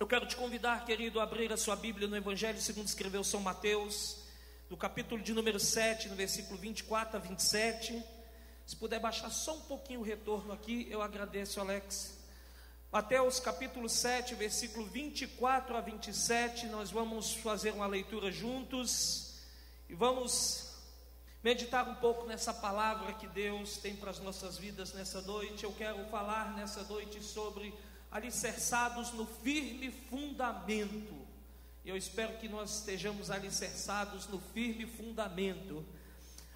Eu quero te convidar, querido, a abrir a sua Bíblia no Evangelho segundo escreveu São Mateus, do capítulo de número 7, no versículo 24 a 27. Se puder baixar só um pouquinho o retorno aqui, eu agradeço, Alex. Mateus capítulo 7, versículo 24 a 27, nós vamos fazer uma leitura juntos e vamos meditar um pouco nessa palavra que Deus tem para as nossas vidas nessa noite. Eu quero falar nessa noite sobre alicerçados no firme fundamento. Eu espero que nós estejamos alicerçados no firme fundamento.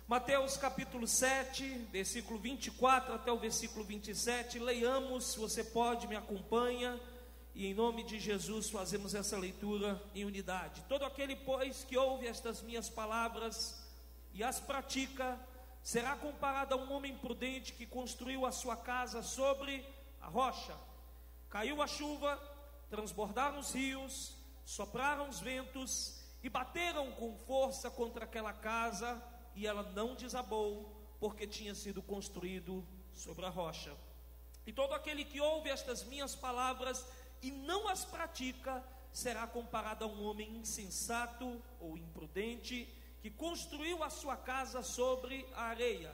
Mateus capítulo 7, versículo 24 até o versículo 27. Leiamos, se você pode, me acompanha. E em nome de Jesus fazemos essa leitura em unidade. Todo aquele, pois, que ouve estas minhas palavras e as pratica, será comparado a um homem prudente que construiu a sua casa sobre a rocha. Caiu a chuva, transbordaram os rios, sopraram os ventos e bateram com força contra aquela casa e ela não desabou, porque tinha sido construído sobre a rocha. E todo aquele que ouve estas minhas palavras e não as pratica, será comparado a um homem insensato ou imprudente que construiu a sua casa sobre a areia.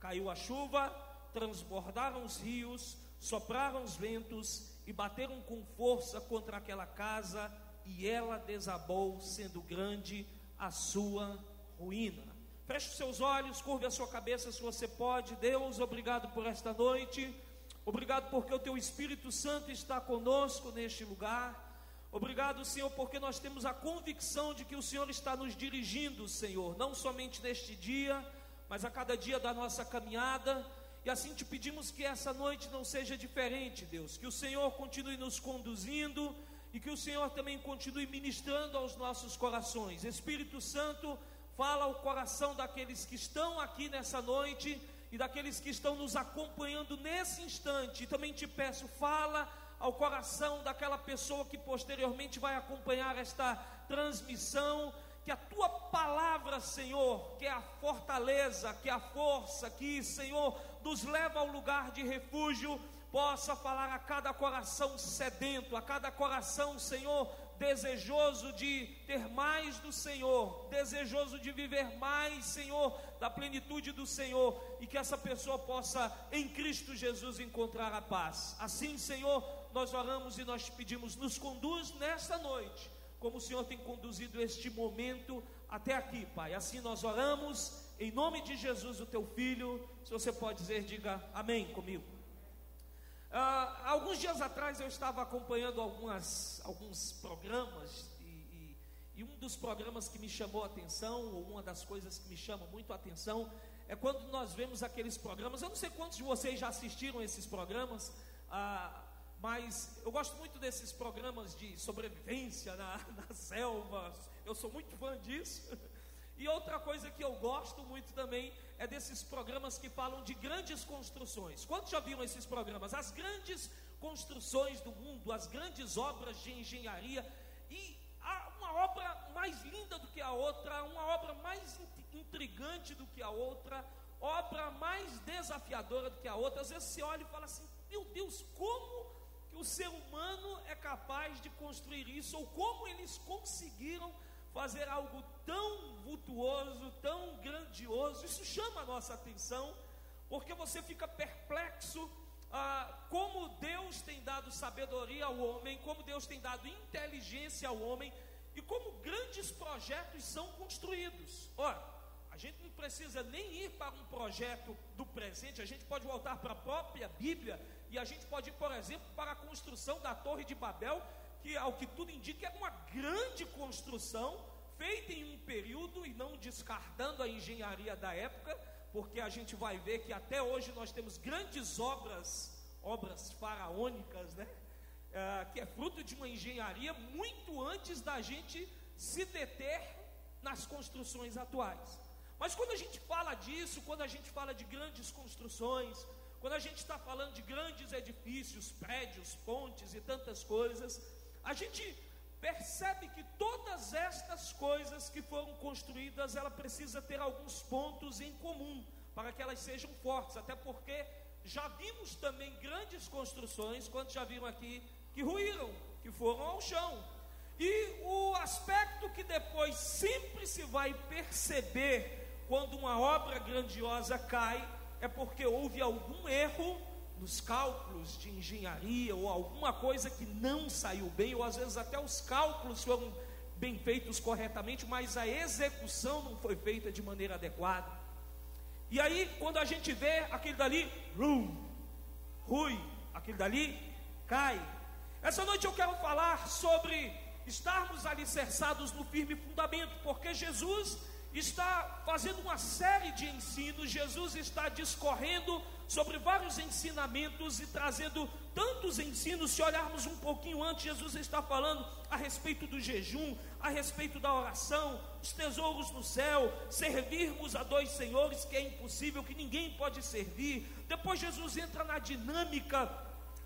Caiu a chuva, transbordaram os rios, sopraram os ventos e bateram com força contra aquela casa, e ela desabou, sendo grande a sua ruína. Feche os seus olhos, curve a sua cabeça se você pode. Deus, obrigado por esta noite. Obrigado porque o teu Espírito Santo está conosco neste lugar. Obrigado, Senhor, porque nós temos a convicção de que o Senhor está nos dirigindo, Senhor, não somente neste dia, mas a cada dia da nossa caminhada. E assim te pedimos que essa noite não seja diferente, Deus. Que o Senhor continue nos conduzindo e que o Senhor também continue ministrando aos nossos corações. Espírito Santo, fala ao coração daqueles que estão aqui nessa noite e daqueles que estão nos acompanhando nesse instante. E também te peço, fala ao coração daquela pessoa que posteriormente vai acompanhar esta transmissão. Que a tua palavra, Senhor, que é a fortaleza, que é a força, que, Senhor, nos leva ao lugar de refúgio, possa falar a cada coração sedento, a cada coração, Senhor, desejoso de ter mais do Senhor, desejoso de viver mais, Senhor, da plenitude do Senhor, e que essa pessoa possa, em Cristo Jesus, encontrar a paz. Assim, Senhor, nós oramos e nós pedimos, nos conduz nesta noite, como o Senhor tem conduzido este momento até aqui, Pai. Assim nós oramos, em nome de Jesus, o teu Filho. Se você pode dizer, diga amém comigo. Uh, alguns dias atrás eu estava acompanhando algumas, alguns programas e, e, e, um dos programas que me chamou a atenção, ou uma das coisas que me chama muito a atenção, é quando nós vemos aqueles programas. Eu não sei quantos de vocês já assistiram esses programas, uh, mas eu gosto muito desses programas de sobrevivência na, na selva. Eu sou muito fã disso. E outra coisa que eu gosto muito também é desses programas que falam de grandes construções. Quantos já viram esses programas? As grandes construções do mundo, as grandes obras de engenharia. E uma obra mais linda do que a outra, uma obra mais intrigante do que a outra, obra mais desafiadora do que a outra. Às vezes você olha e fala assim: meu Deus, como o ser humano é capaz de construir isso? Ou como eles conseguiram fazer algo tão vultuoso, tão grandioso, isso chama a nossa atenção, porque você fica perplexo ah, como Deus tem dado sabedoria ao homem, como Deus tem dado inteligência ao homem e como grandes projetos são construídos. Ora, a gente não precisa nem ir para um projeto do presente, a gente pode voltar para a própria Bíblia e a gente pode ir, por exemplo, para a construção da Torre de Babel que ao que tudo indica é uma grande construção feita em um período e não descartando a engenharia da época, porque a gente vai ver que até hoje nós temos grandes obras, obras faraônicas, né? É, que é fruto de uma engenharia muito antes da gente se deter nas construções atuais. Mas quando a gente fala disso, quando a gente fala de grandes construções, quando a gente está falando de grandes edifícios, prédios, pontes e tantas coisas, a gente percebe que todas estas coisas que foram construídas, ela precisa ter alguns pontos em comum para que elas sejam fortes, até porque já vimos também grandes construções, quando já viram aqui, que ruíram, que foram ao chão. E o aspecto que depois sempre se vai perceber quando uma obra grandiosa cai é porque houve algum erro nos cálculos de engenharia ou alguma coisa que não saiu bem, ou às vezes até os cálculos foram bem feitos corretamente, mas a execução não foi feita de maneira adequada. E aí, quando a gente vê aquele dali, rum, rui, aquele dali cai. Essa noite eu quero falar sobre estarmos alicerçados no firme fundamento, porque Jesus está fazendo uma série de ensinos, Jesus está discorrendo sobre vários ensinamentos e trazendo tantos ensinos. Se olharmos um pouquinho antes, Jesus está falando a respeito do jejum, a respeito da oração, os tesouros no céu, servirmos a dois senhores que é impossível, que ninguém pode servir. Depois Jesus entra na dinâmica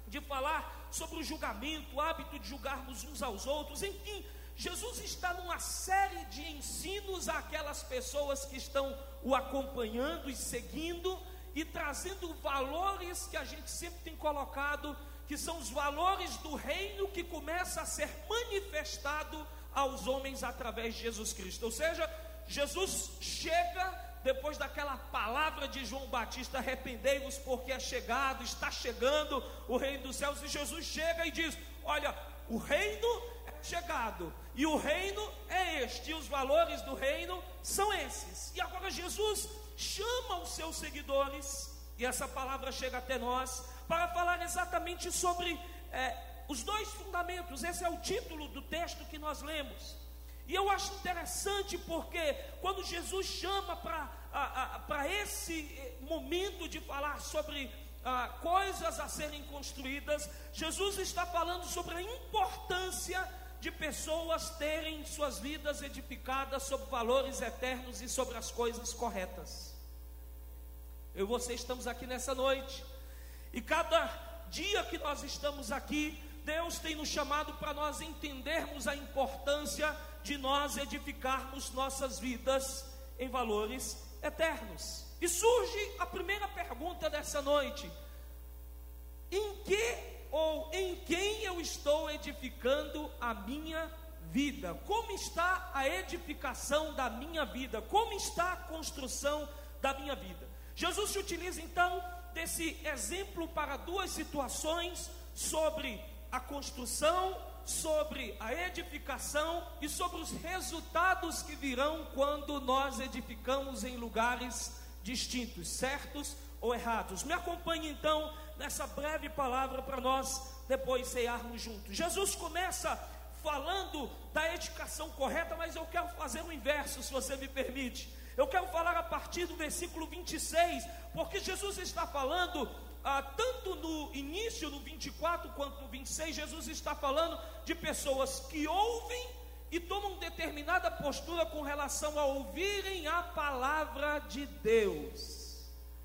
de falar sobre o julgamento, o hábito de julgarmos uns aos outros, enfim, Jesus está numa série de ensinos àquelas pessoas que estão o acompanhando e seguindo e trazendo valores que a gente sempre tem colocado, que são os valores do reino que começa a ser manifestado aos homens através de Jesus Cristo. Ou seja, Jesus chega depois daquela palavra de João Batista: arrependei-vos, porque é chegado, está chegando o reino dos céus. E Jesus chega e diz: Olha, o reino é chegado, e o reino é este, e os valores do reino são esses. E agora Jesus chama os seus seguidores, e essa palavra chega até nós, para falar exatamente sobre é, os dois fundamentos. Esse é o título do texto que nós lemos. E eu acho interessante porque quando Jesus chama para esse eh, momento de falar sobre ah, coisas a serem construídas, Jesus está falando sobre a importância de pessoas terem suas vidas edificadas sobre valores eternos e sobre as coisas corretas. Eu e você estamos aqui nessa noite, e cada dia que nós estamos aqui, Deus tem nos chamado para nós entendermos a importância de nós edificarmos nossas vidas em valores eternos. E surge a primeira pergunta dessa noite: em que ou em quem eu estou edificando a minha vida? Como está a edificação da minha vida? Como está a construção da minha vida? Jesus se utiliza então desse exemplo para duas situações sobre a construção, sobre a edificação e sobre os resultados que virão quando nós edificamos em lugares distintos, certos ou errados. Me acompanhe então nessa breve palavra para nós depois cearmos juntos. Jesus começa falando da edificação correta, mas eu quero fazer o inverso, se você me permite. Eu quero falar a partir do versículo 26, porque Jesus está falando, ah, tanto no início, no 24, quanto no 26, Jesus está falando de pessoas que ouvem e tomam determinada postura com relação a ouvirem a palavra de Deus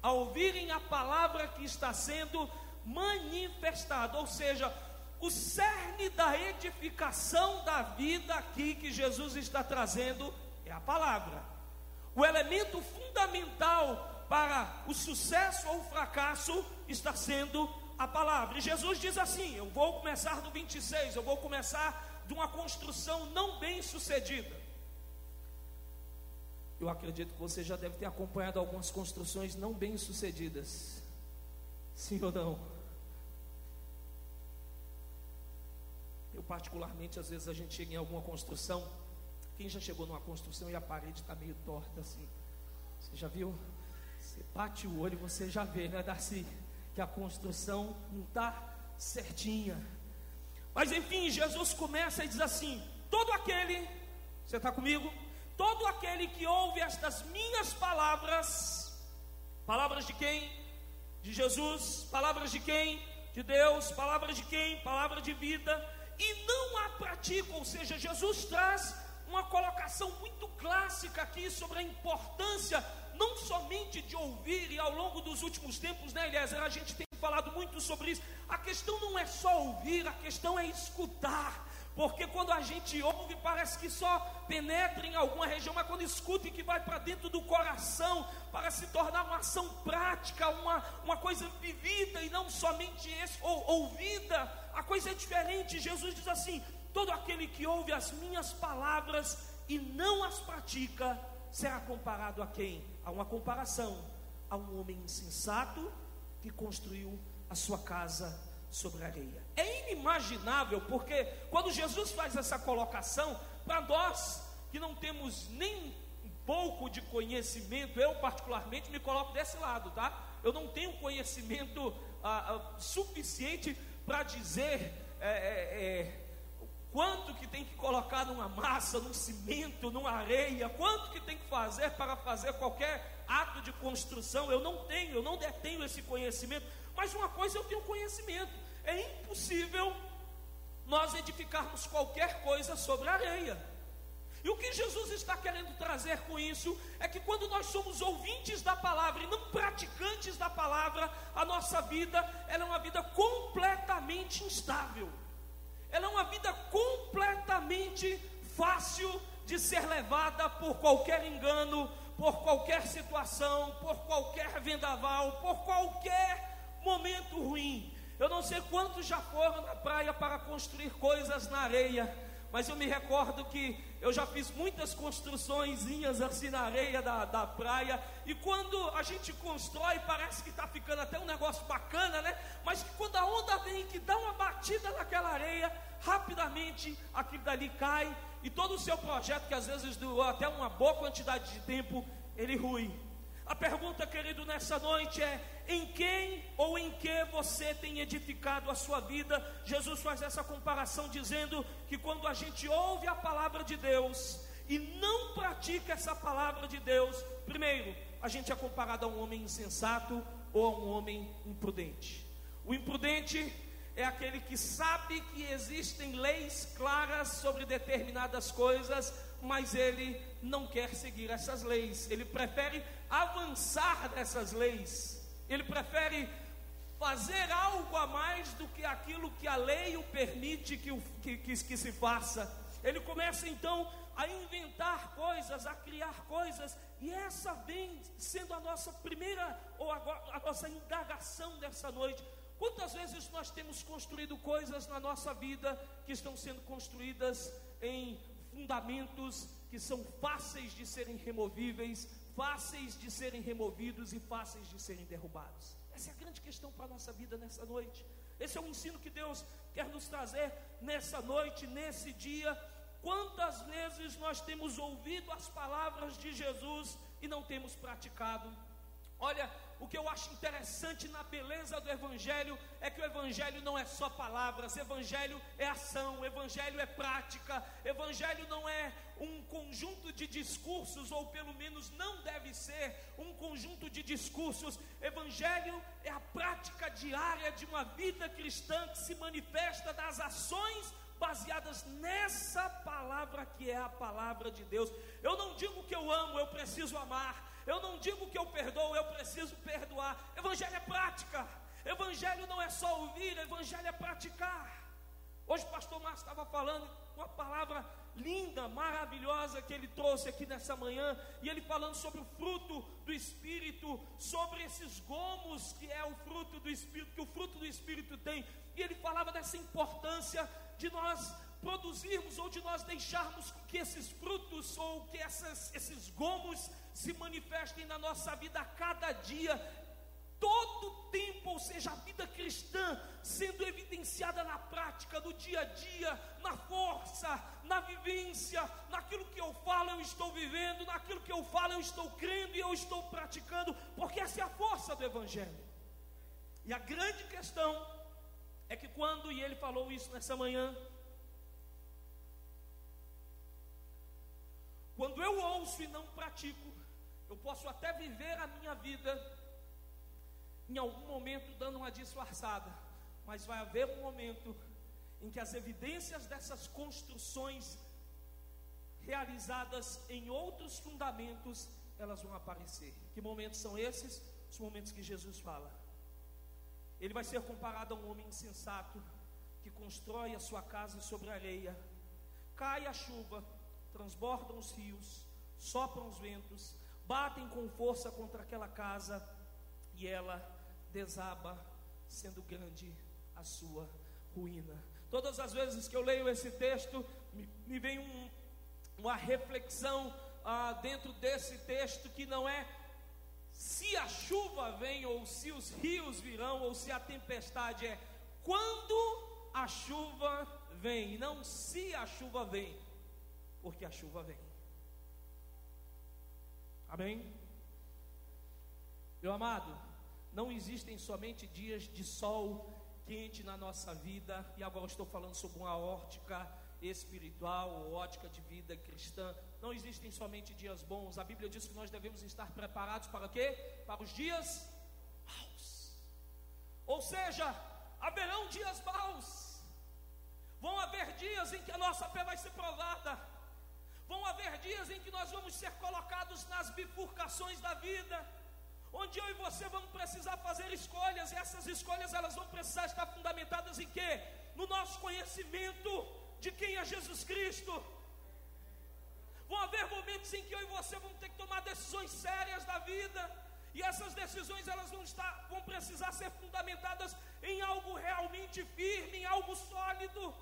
a ouvirem a palavra que está sendo manifestada, ou seja, o cerne da edificação da vida aqui que Jesus está trazendo é a palavra. O elemento fundamental para o sucesso ou o fracasso está sendo a palavra. E Jesus diz assim: Eu vou começar no 26, eu vou começar de uma construção não bem sucedida. Eu acredito que você já deve ter acompanhado algumas construções não bem sucedidas. Sim ou não? Eu, particularmente, às vezes a gente chega em alguma construção. Quem já chegou numa construção e a parede está meio torta assim? Você já viu? Você bate o olho e você já vê, né, Darcy? Que a construção não está certinha. Mas enfim, Jesus começa e diz assim: todo aquele, você está comigo? Todo aquele que ouve estas minhas palavras, palavras de quem? De Jesus, palavras de quem? De Deus, palavras de quem? Palavra de vida, e não a pratica, ou seja, Jesus traz uma colocação muito clássica aqui sobre a importância não somente de ouvir, e ao longo dos últimos tempos, né, Eliezer, a gente tem falado muito sobre isso. A questão não é só ouvir, a questão é escutar. Porque quando a gente ouve, parece que só penetra em alguma região, mas quando escuta e que vai para dentro do coração, para se tornar uma ação prática, uma, uma coisa vivida e não somente esse, ou, ouvida, a coisa é diferente. Jesus diz assim: todo aquele que ouve as minhas palavras e não as pratica, será comparado a quem? A uma comparação a um homem insensato que construiu a sua casa sobre a areia. É inimaginável, porque quando Jesus faz essa colocação, para nós que não temos nem um pouco de conhecimento, eu particularmente me coloco desse lado, tá? Eu não tenho conhecimento ah, ah, suficiente para dizer é, é, é, quanto que tem que colocar numa massa, num cimento, numa areia, quanto que tem que fazer para fazer qualquer ato de construção. Eu não tenho, eu não detenho esse conhecimento, mas uma coisa eu tenho conhecimento: é impossível nós edificarmos qualquer coisa sobre a areia. E o que Jesus está querendo trazer com isso é que quando nós somos ouvintes da palavra e não praticantes da palavra, a nossa vida ela é uma vida completamente instável. Ela é uma vida completamente fácil de ser levada por qualquer engano, por qualquer situação, por qualquer vendaval, por qualquer momento ruim. Eu não sei quantos já foram na praia para construir coisas na areia, mas eu me recordo que eu já fiz muitas construções assim na areia da, da praia, e quando a gente constrói, parece que está ficando até um negócio bacana, né? Mas quando a onda vem que dá uma batida naquela areia, rapidamente aquilo dali cai, e todo o seu projeto, que às vezes durou até uma boa quantidade de tempo, ele rui. A pergunta, querido, nessa noite é: em quem ou em que você tem edificado a sua vida? Jesus faz essa comparação dizendo que quando a gente ouve a palavra de Deus e não pratica essa palavra de Deus, primeiro, a gente é comparado a um homem insensato ou a um homem imprudente. O imprudente é aquele que sabe que existem leis claras sobre determinadas coisas, mas ele não quer seguir essas leis, ele prefere avançar nessas leis, ele prefere fazer algo a mais do que aquilo que a lei o permite que, o, que, que, que se faça. Ele começa então a inventar coisas, a criar coisas, e essa vem sendo a nossa primeira ou a nossa indagação dessa noite. Quantas vezes nós temos construído coisas na nossa vida que estão sendo construídas em fundamentos que são fáceis de serem removíveis, fáceis de serem removidos e fáceis de serem derrubados. Essa é a grande questão para a nossa vida nessa noite. Esse é o ensino que Deus quer nos trazer nessa noite, nesse dia. Quantas vezes nós temos ouvido as palavras de Jesus e não temos praticado? Olha, o que eu acho interessante na beleza do Evangelho é que o Evangelho não é só palavras, Evangelho é ação, Evangelho é prática, Evangelho não é um conjunto de discursos, ou pelo menos não deve ser um conjunto de discursos, Evangelho é a prática diária de uma vida cristã que se manifesta das ações baseadas nessa palavra que é a palavra de Deus. Eu não digo que eu amo, eu preciso amar. Eu não digo que eu perdoo, eu preciso perdoar. Evangelho é prática. Evangelho não é só ouvir, evangelho é praticar. Hoje o pastor Márcio estava falando uma palavra linda, maravilhosa que ele trouxe aqui nessa manhã, e ele falando sobre o fruto do Espírito, sobre esses gomos que é o fruto do Espírito, que o fruto do Espírito tem, e ele falava dessa importância de nós produzirmos ou de nós deixarmos que esses frutos ou que essas, esses gomos se manifestem na nossa vida a cada dia, todo tempo, ou seja, a vida cristã sendo evidenciada na prática, no dia a dia, na força, na vivência, naquilo que eu falo eu estou vivendo, naquilo que eu falo eu estou crendo e eu estou praticando, porque essa é a força do Evangelho. E a grande questão é que quando, e ele falou isso nessa manhã, quando eu ouço e não pratico, eu posso até viver a minha vida em algum momento dando uma disfarçada, mas vai haver um momento em que as evidências dessas construções realizadas em outros fundamentos, elas vão aparecer. Que momentos são esses? Os momentos que Jesus fala. Ele vai ser comparado a um homem insensato que constrói a sua casa sobre a areia. Cai a chuva, transbordam os rios, sopram os ventos, batem com força contra aquela casa e ela desaba, sendo grande a sua ruína. Todas as vezes que eu leio esse texto, me, me vem um, uma reflexão ah, dentro desse texto que não é se a chuva vem, ou se os rios virão, ou se a tempestade é quando a chuva vem, não se a chuva vem, porque a chuva vem. Amém? Meu amado, não existem somente dias de sol quente na nossa vida, e agora estou falando sobre uma ótica espiritual ou ótica de vida cristã. Não existem somente dias bons. A Bíblia diz que nós devemos estar preparados para quê? Para os dias maus. Ou seja, haverão dias maus. Vão haver dias em que a nossa fé vai ser provada. Vão haver dias em que nós vamos ser colocados nas bifurcações da vida onde eu e você vamos precisar fazer escolhas, e essas escolhas elas vão precisar estar fundamentadas em quê? No nosso conhecimento de quem é Jesus Cristo. Vão haver momentos em que eu e você vamos ter que tomar decisões sérias da vida, e essas decisões elas vão estar, vão precisar ser fundamentadas em algo realmente firme, em algo sólido.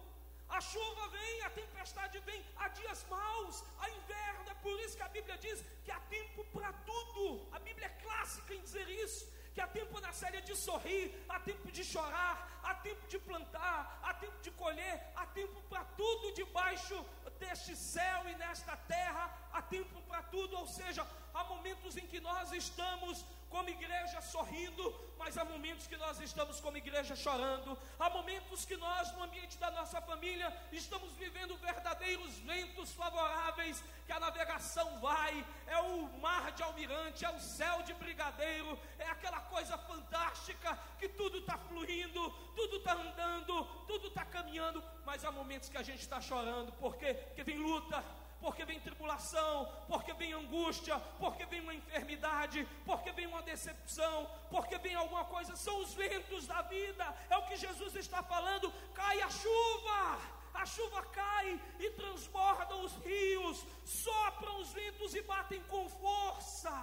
A chuva vem, a tempestade vem, há dias maus, há inverno, é por isso que a Bíblia diz que há tempo para tudo. A Bíblia é clássica em dizer isso, que há tempo na série de sorrir, há tempo de chorar, há tempo de plantar, há tempo de colher, há tempo para tudo debaixo deste céu e nesta terra, há tempo para tudo, ou seja, há momentos em que nós estamos como igreja sorrindo, mas há momentos que nós estamos como igreja chorando, há momentos que nós, no ambiente da nossa família, estamos vivendo verdadeiros ventos favoráveis, que a navegação vai, é o mar de almirante, é o céu de brigadeiro, é aquela coisa fantástica que tudo está fluindo, tudo está andando, tudo está caminhando, mas há momentos que a gente está chorando, porque, porque vem luta porque vem tribulação, porque vem angústia, porque vem uma enfermidade, porque vem uma decepção, porque vem alguma coisa, são os ventos da vida, é o que Jesus está falando. Cai a chuva, a chuva cai e transborda os rios, sopram os ventos e batem com força.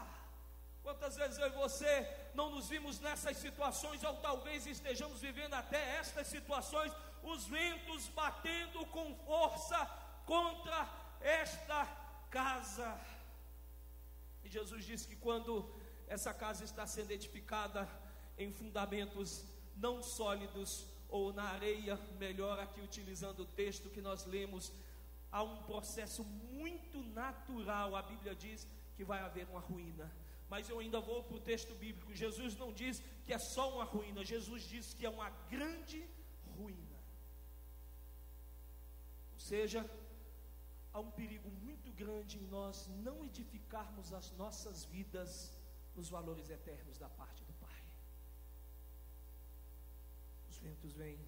Quantas vezes eu e você não nos vimos nessas situações, ou talvez estejamos vivendo até estas situações, os ventos batendo com força contra esta casa. E Jesus disse que quando essa casa está sendo edificada em fundamentos não sólidos ou na areia, melhor aqui utilizando o texto que nós lemos, há um processo muito natural. A Bíblia diz que vai haver uma ruína. Mas eu ainda vou para o texto bíblico. Jesus não diz que é só uma ruína, Jesus diz que é uma grande ruína. Ou seja, há um perigo muito grande em nós não edificarmos as nossas vidas nos valores eternos da parte do Pai. Os ventos vêm,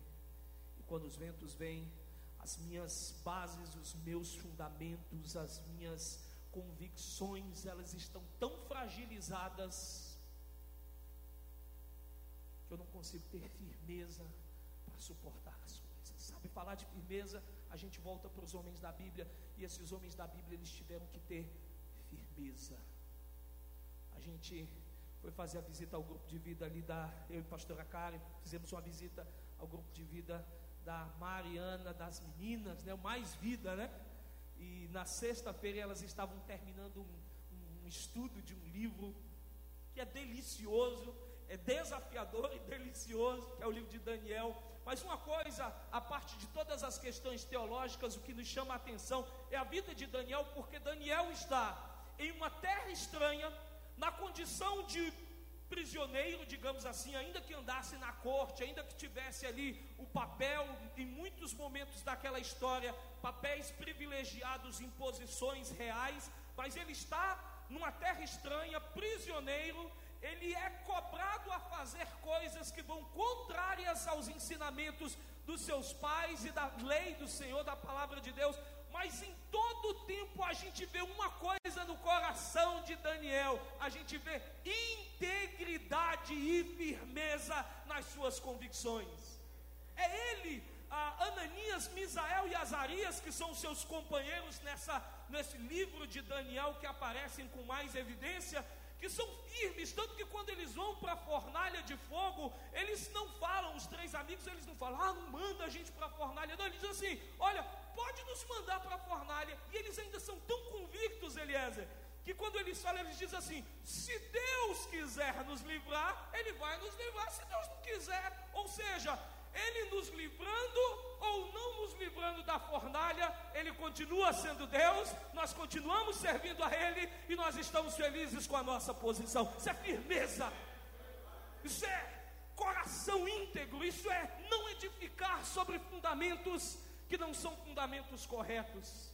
e quando os ventos vêm, as minhas bases, os meus fundamentos, as minhas convicções, elas estão tão fragilizadas que eu não consigo ter firmeza para suportar as coisas. Sabe falar de firmeza? a gente volta para os homens da Bíblia, e esses homens da Bíblia eles tiveram que ter firmeza. A gente foi fazer a visita ao grupo de vida ali da eu e pastora Karen, fizemos uma visita ao grupo de vida da Mariana, das meninas, né, Mais Vida, né? E na sexta-feira elas estavam terminando um, um estudo de um livro que é delicioso, é desafiador e delicioso, que é o livro de Daniel. Mas uma coisa, a parte de todas as questões teológicas, o que nos chama a atenção é a vida de Daniel, porque Daniel está em uma terra estranha, na condição de prisioneiro, digamos assim, ainda que andasse na corte, ainda que tivesse ali o papel, em muitos momentos daquela história, papéis privilegiados em posições reais, mas ele está numa terra estranha, prisioneiro, ele é cobrado a fazer coisas que vão contrárias aos ensinamentos dos seus pais e da lei do Senhor, da palavra de Deus, mas em todo tempo a gente vê uma coisa no coração de Daniel: a gente vê integridade e firmeza nas suas convicções. É ele, Ananias, Misael e Azarias, que são seus companheiros nessa, nesse livro de Daniel que aparecem com mais evidência, que são firmes, tanto que quando eles vão para a fornalha de fogo, eles não falam, os três amigos, eles não falam, ah, não manda a gente para a fornalha, não, eles dizem assim: olha, pode nos mandar para a fornalha, e eles ainda são tão convictos, Eliezer, que quando eles falam, eles dizem assim: se Deus quiser nos livrar, Ele vai nos livrar, se Deus não quiser, ou seja, Ele nos livrando ou não nos livrando da fornalha, Ele continua sendo Deus, nós continuamos servindo a Ele e nós estamos felizes com a nossa posição. Isso é firmeza, isso é coração íntegro, isso é não edificar sobre fundamentos que não são fundamentos corretos.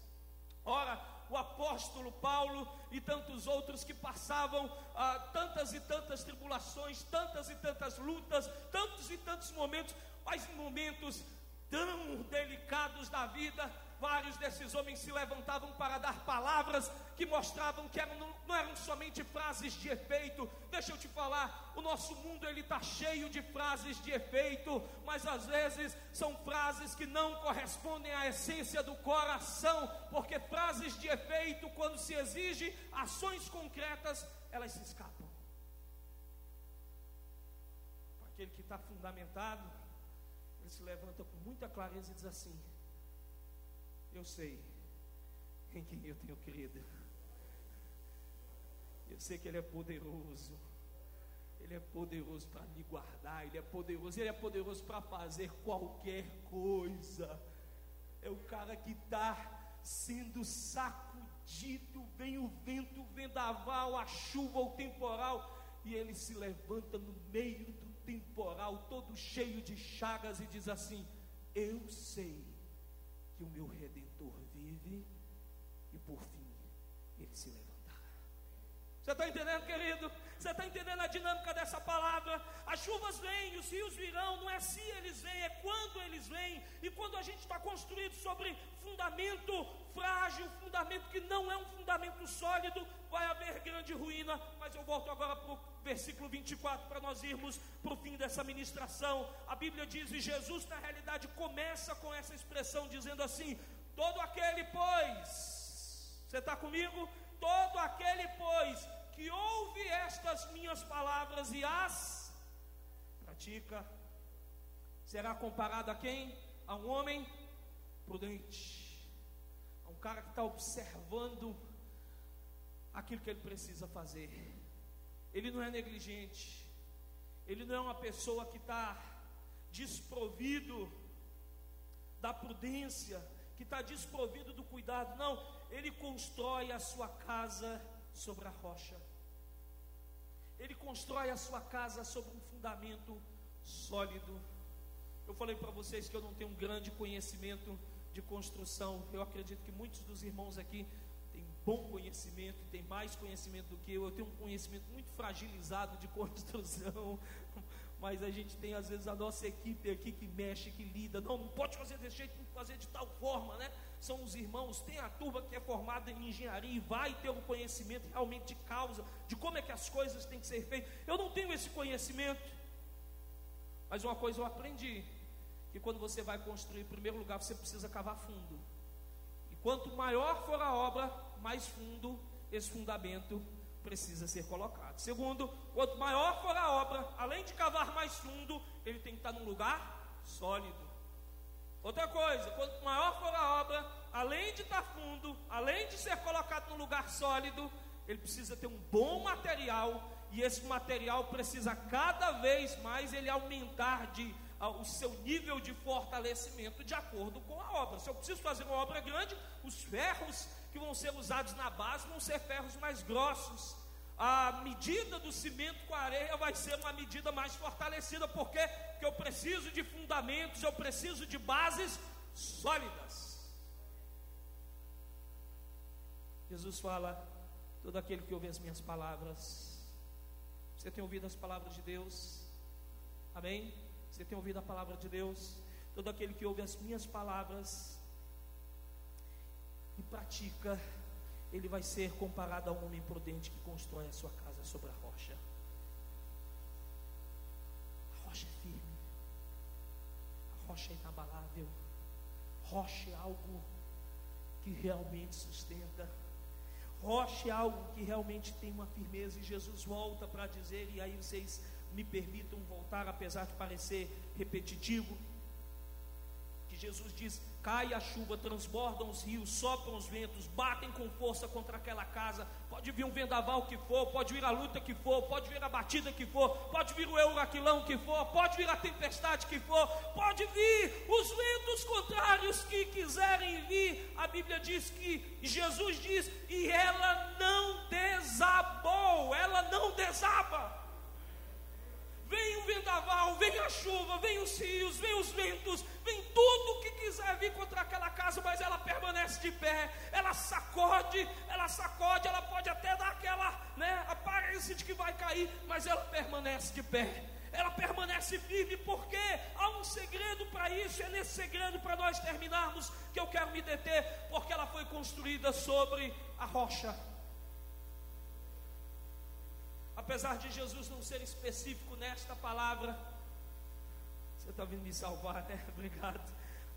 Ora, o apóstolo Paulo e tantos outros que passavam ah, tantas e tantas tribulações, tantas e tantas lutas, tantos e tantos momentos, mas momentos tão delicados da vida, vários desses homens se levantavam para dar palavras que mostravam que eram, não eram somente frases de efeito. Deixa eu te falar, o nosso mundo ele está cheio de frases de efeito, mas às vezes são frases que não correspondem à essência do coração, porque frases de efeito, quando se exige ações concretas, elas se escapam. Aquele que está fundamentado, se levanta com muita clareza e diz assim: eu sei em quem eu tenho crido. Eu sei que Ele é poderoso. Ele é poderoso para me guardar. Ele é poderoso. Ele é poderoso para fazer qualquer coisa. É o cara que está sendo sacudido. Vem o vento, o vendaval, a chuva, o temporal. E ele se levanta no meio temporal, todo cheio de chagas, e diz assim: Eu sei que o meu redentor vive e por fim ele se levantará. Você está entendendo, querido? Você está entendendo a dinâmica dessa palavra? As chuvas vêm, os rios virão, não é se eles vêm, é quando eles vêm. E quando a gente está construído sobre fundamento frágil, fundamento que não é um fundamento sólido, vai haver grande ruína. Mas eu volto agora para o versículo 24 para nós irmos para o fim dessa ministração. A Bíblia diz, e Jesus na realidade começa com essa expressão dizendo assim: todo aquele, pois, você está comigo? Todo aquele, pois, que ouve estas minhas palavras e as pratica, será comparado a quem? A um homem prudente, a um cara que está observando aquilo que ele precisa fazer. Ele não é negligente, ele não é uma pessoa que está desprovido da prudência, que está desprovido do cuidado, não, ele constrói a sua casa sobre a rocha, ele constrói a sua casa sobre um fundamento sólido. Eu falei para vocês que eu não tenho um grande conhecimento de construção, eu acredito que muitos dos irmãos aqui têm bom conhecimento, têm mais conhecimento do que eu, eu tenho um conhecimento muito fragilizado de construção, mas a gente tem às vezes a nossa equipe aqui que mexe, que lida. Não, não pode fazer desse jeito, tem que fazer de tal forma, né? São os irmãos, tem a turma que é formada em engenharia e vai ter um conhecimento realmente de causa, de como é que as coisas têm que ser feitas. Eu não tenho esse conhecimento, mas uma coisa eu aprendi: que quando você vai construir, em primeiro lugar, você precisa cavar fundo. E quanto maior for a obra, mais fundo esse fundamento precisa ser colocado. Segundo, quanto maior for a obra, além de cavar mais fundo, ele tem que estar num lugar sólido. Outra coisa, quanto maior for a obra, além de estar fundo, além de ser colocado num lugar sólido, ele precisa ter um bom material e esse material precisa cada vez mais ele aumentar de o seu nível de fortalecimento de acordo com a obra. Se eu preciso fazer uma obra grande, os ferros que vão ser usados na base vão ser ferros mais grossos. A medida do cimento com a areia vai ser uma medida mais fortalecida, porque, porque eu preciso de fundamentos, eu preciso de bases sólidas. Jesus fala: todo aquele que ouve as minhas palavras, você tem ouvido as palavras de Deus? Amém? Você tem ouvido a palavra de Deus? Todo aquele que ouve as minhas palavras e pratica, ele vai ser comparado a um homem prudente que constrói a sua casa sobre a rocha. A rocha é firme, a rocha é inabalável, rocha é algo que realmente sustenta. rocha é algo que realmente tem uma firmeza, e Jesus volta para dizer, e aí vocês me permitam voltar, apesar de parecer repetitivo, Jesus diz: cai a chuva, transbordam os rios, sopram os ventos, batem com força contra aquela casa. Pode vir um vendaval que for, pode vir a luta que for, pode vir a batida que for, pode vir o euraquilão que for, pode vir a tempestade que for, pode vir os ventos contrários que quiserem vir. A Bíblia diz que Jesus diz: e ela não desabou, ela não desaba. Vem o vendaval, vem a chuva, vem os rios, vem os ventos, vem tudo que quiser vir contra aquela casa, mas ela permanece de pé, ela sacode, ela sacode, ela pode até dar aquela né, aparência de que vai cair, mas ela permanece de pé. Ela permanece firme porque há um segredo para isso, é nesse segredo para nós terminarmos que eu quero me deter, porque ela foi construída sobre a rocha. Apesar de Jesus não ser específico nesta palavra, você está vindo me salvar, né? Obrigado.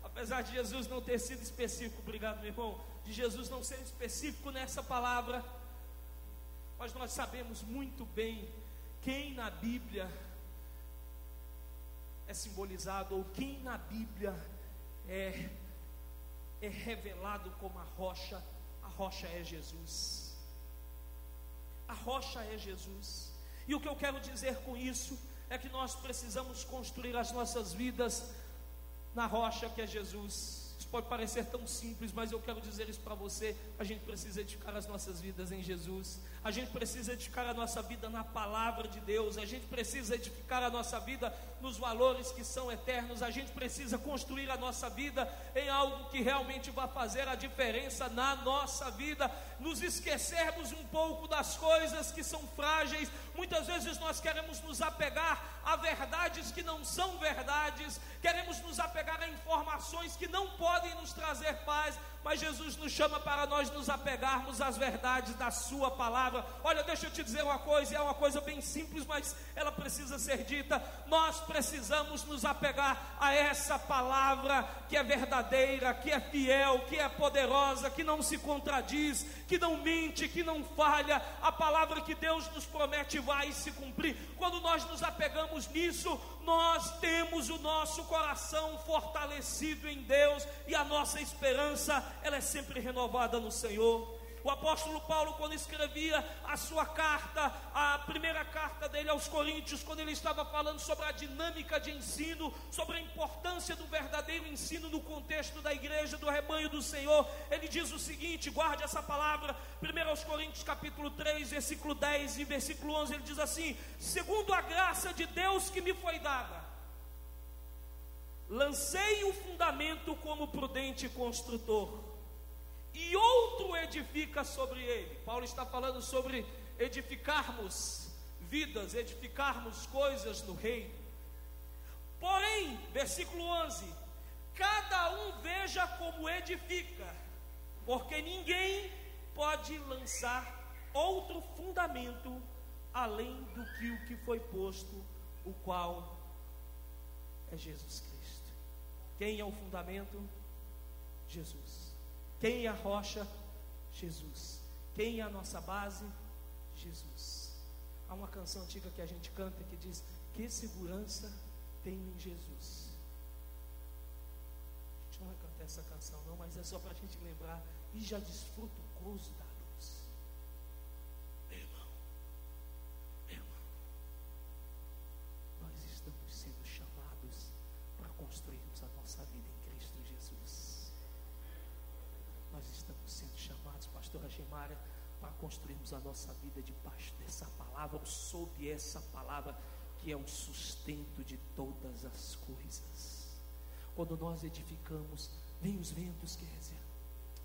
Apesar de Jesus não ter sido específico, obrigado, meu irmão, de Jesus não ser específico nessa palavra, mas nós sabemos muito bem quem na Bíblia é simbolizado, ou quem na Bíblia é, é revelado como a rocha, a rocha é Jesus. A rocha é Jesus. E o que eu quero dizer com isso é que nós precisamos construir as nossas vidas na rocha que é Jesus. Isso pode parecer tão simples, mas eu quero dizer isso para você. A gente precisa edificar as nossas vidas em Jesus. A gente precisa edificar a nossa vida na palavra de Deus. A gente precisa edificar a nossa vida nos valores que são eternos. A gente precisa construir a nossa vida em algo que realmente vai fazer a diferença na nossa vida. Nos esquecermos um pouco das coisas que são frágeis. Muitas vezes nós queremos nos apegar a verdades que não são verdades, queremos nos apegar a informações que não podem nos trazer paz, mas Jesus nos chama para nós nos apegarmos às verdades da Sua palavra. Olha, deixa eu te dizer uma coisa, é uma coisa bem simples, mas ela precisa ser dita. Nós precisamos nos apegar a essa palavra que é verdadeira, que é fiel, que é poderosa, que não se contradiz, que não mente, que não falha. A palavra que Deus nos promete vai se cumprir. Quando nós nos apegamos nisso, nós temos o nosso coração fortalecido em Deus e a nossa esperança ela é sempre renovada no Senhor. O apóstolo Paulo, quando escrevia a sua carta, a primeira carta dele aos Coríntios, quando ele estava falando sobre a dinâmica de ensino, sobre a importância do verdadeiro ensino no contexto da igreja, do rebanho do Senhor, ele diz o seguinte: guarde essa palavra, 1 aos Coríntios, capítulo 3, versículo 10 e versículo 11, ele diz assim: segundo a graça de Deus que me foi dada, lancei o fundamento como prudente construtor e outro edifica sobre ele. Paulo está falando sobre edificarmos vidas, edificarmos coisas no reino. Porém, versículo 11: cada um veja como edifica, porque ninguém pode lançar outro fundamento além do que o que foi posto, o qual é Jesus Cristo. Quem é o fundamento? Jesus. Quem é a rocha? Jesus. Quem é a nossa base? Jesus. Há uma canção antiga que a gente canta que diz: Que segurança tem em Jesus. A gente não vai cantar essa canção, não, mas é só para a gente lembrar. E já desfruta o gozo da luz. Meu irmão, meu irmão, nós estamos sendo chamados para construirmos a nossa vida em Cristo Jesus nós estamos sendo chamados, pastora Gemária, para construirmos a nossa vida debaixo dessa palavra, ou sob essa palavra, que é o sustento de todas as coisas. Quando nós edificamos, vem os ventos, dizer,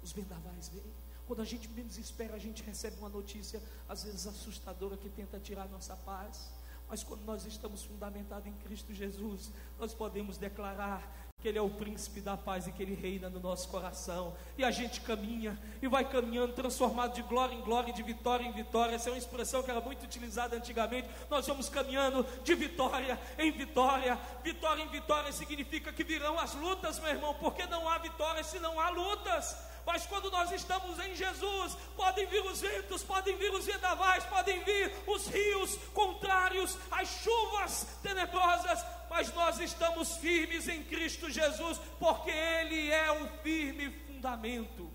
os vendavais vêm. Quando a gente menos espera, a gente recebe uma notícia, às vezes assustadora, que tenta tirar nossa paz. Mas quando nós estamos fundamentados em Cristo Jesus, nós podemos declarar que Ele é o príncipe da paz e que Ele reina no nosso coração. E a gente caminha e vai caminhando, transformado de glória em glória de vitória em vitória. Essa é uma expressão que era muito utilizada antigamente. Nós vamos caminhando de vitória em vitória. Vitória em vitória significa que virão as lutas, meu irmão, porque não há vitória se não há lutas. Mas quando nós nós estamos em Jesus, podem vir os ventos, podem vir os vendavais, podem vir os rios contrários, as chuvas tenebrosas, mas nós estamos firmes em Cristo Jesus, porque Ele é o firme fundamento.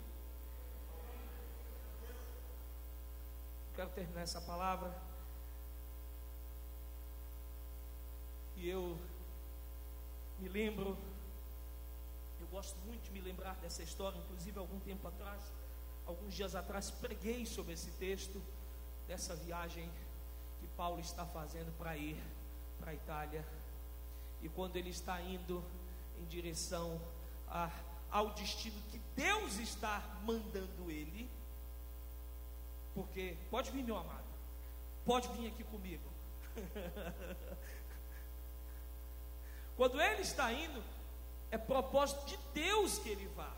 Quero terminar essa palavra. E eu me lembro, eu gosto muito de me lembrar dessa história, inclusive algum tempo atrás, alguns dias atrás, preguei sobre esse texto, dessa viagem que Paulo está fazendo para ir para a Itália. E quando ele está indo em direção a, ao destino que Deus está mandando ele, porque, pode vir, meu amado, pode vir aqui comigo. Quando ele está indo, é propósito de Deus que ele vá.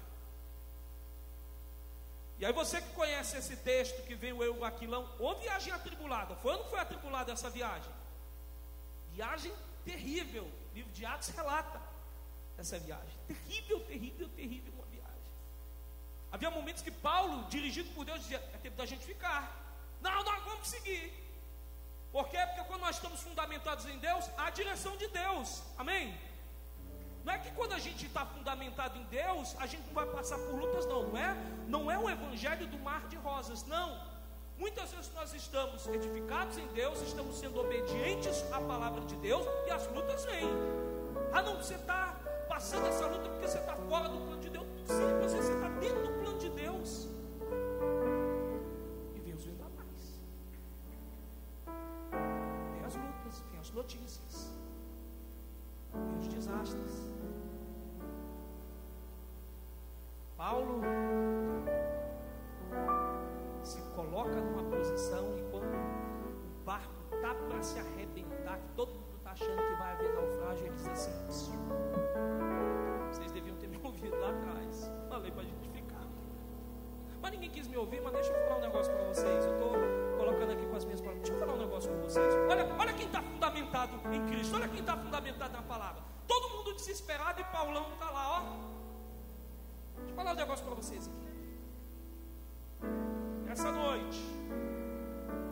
E aí você que conhece esse texto que veio eu Aquilão, ou viagem atribulada, foi ou não foi atribulada essa viagem? Viagem terrível, livro de Atos relata essa viagem. Terrível, terrível, terrível uma viagem. Havia momentos que Paulo, dirigido por Deus, dizia: é tempo da gente ficar. Não, nós vamos seguir. Por quê? Porque quando nós estamos fundamentados em Deus, há a direção de Deus. Amém? Não é que quando a gente está fundamentado em Deus, a gente não vai passar por lutas, não, não é? Não é o evangelho do mar de rosas, não. Muitas vezes nós estamos edificados em Deus, estamos sendo obedientes à palavra de Deus e as lutas vêm. Ah, não, você está passando essa luta porque você está fora do plano de Deus. Simples, você está dentro do plano de Deus. E vem os vendavais. Vem as lutas, vem as notícias, vem os desastres. Paulo naufrágio, ele diz assim: vocês deviam ter me ouvido lá atrás. Falei para a gente ficar. Mas ninguém quis me ouvir, mas deixa eu falar um negócio para vocês. Eu estou colocando aqui com as minhas palavras. Deixa eu falar um negócio com vocês. Olha, olha quem está fundamentado em Cristo. Olha quem está fundamentado na palavra. Todo mundo desesperado e Paulão está lá, ó. Deixa eu falar um negócio para vocês aqui. Essa noite,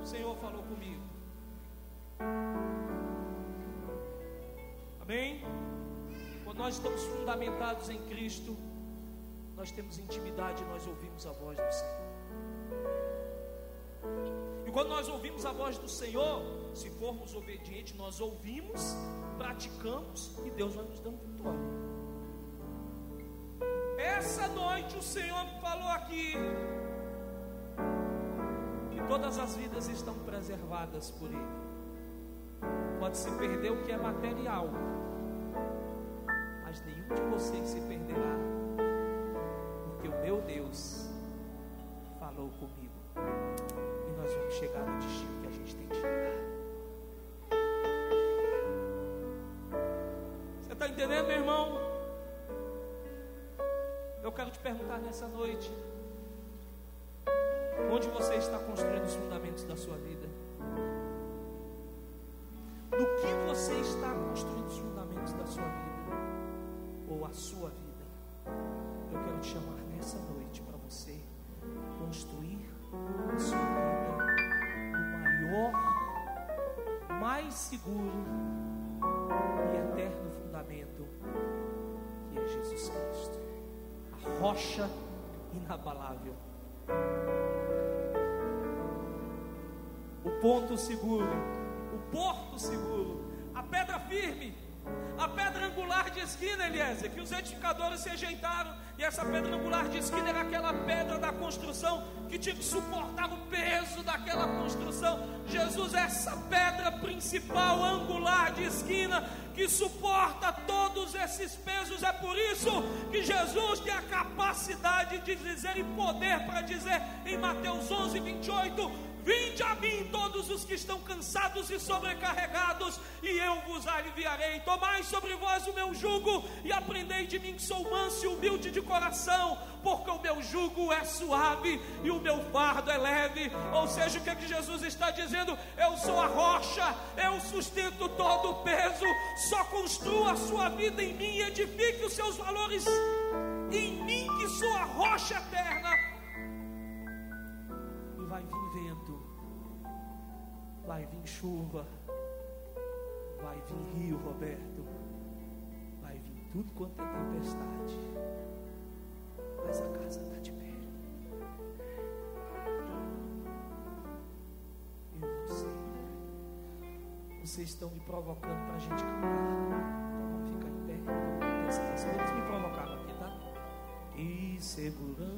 o Senhor falou comigo. Amém? Quando nós estamos fundamentados em Cristo, nós temos intimidade e nós ouvimos a voz do Senhor. E quando nós ouvimos a voz do Senhor, se formos obedientes, nós ouvimos, praticamos e Deus vai nos dando vitória. Essa noite o Senhor me falou aqui que todas as vidas estão preservadas por Ele. Pode se perder o que é material, mas nenhum de vocês se perderá, porque o meu Deus falou comigo e nós vamos chegar no destino que a gente tem que chegar. Você está entendendo, meu irmão? Eu quero te perguntar nessa noite: onde você está construindo os fundamentos da sua vida? Você está construindo os fundamentos da sua vida? Ou a sua vida? Eu quero te chamar nessa noite para você construir a sua vida no maior, mais seguro e eterno fundamento que é Jesus Cristo rocha inabalável. O ponto seguro, o porto seguro, a firme, a pedra angular de esquina, Eliezer, que os edificadores se ajeitaram, e essa pedra angular de esquina era aquela pedra da construção que tinha que suportar o peso daquela construção. Jesus é essa pedra principal, angular de esquina, que suporta todos esses pesos. É por isso que Jesus tem a capacidade de dizer e poder para dizer em Mateus 11, 28 Vinde a mim todos os que estão cansados e sobrecarregados, e eu vos aliviarei. Tomai sobre vós o meu jugo e aprendei de mim que sou manso e humilde de coração, porque o meu jugo é suave e o meu fardo é leve. Ou seja, o que, é que Jesus está dizendo? Eu sou a rocha, eu sustento todo o peso, só construa a sua vida em mim, edifique os seus valores em mim, que sou a rocha eterna vai vir chuva, vai vir rio, Roberto, vai vir tudo quanto é tempestade, mas a casa está de pé. Eu e você, vocês estão me provocando para a gente cantar. Então fica em pé, vocês me provocaram aqui, tá? E segurança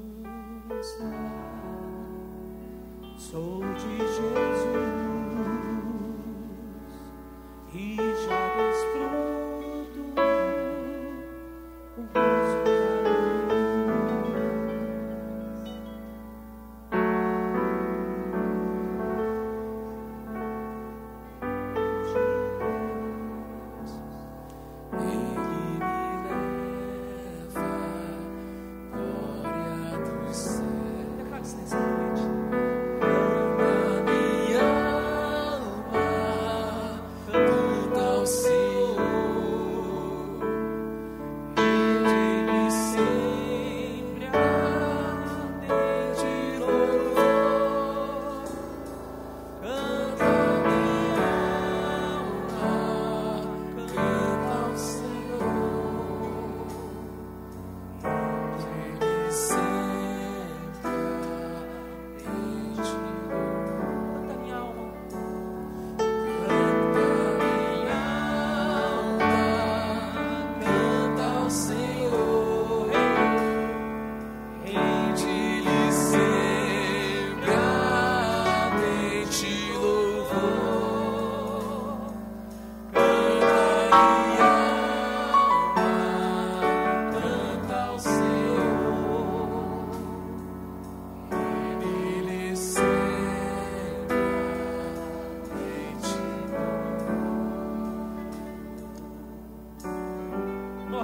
sou de Jesus.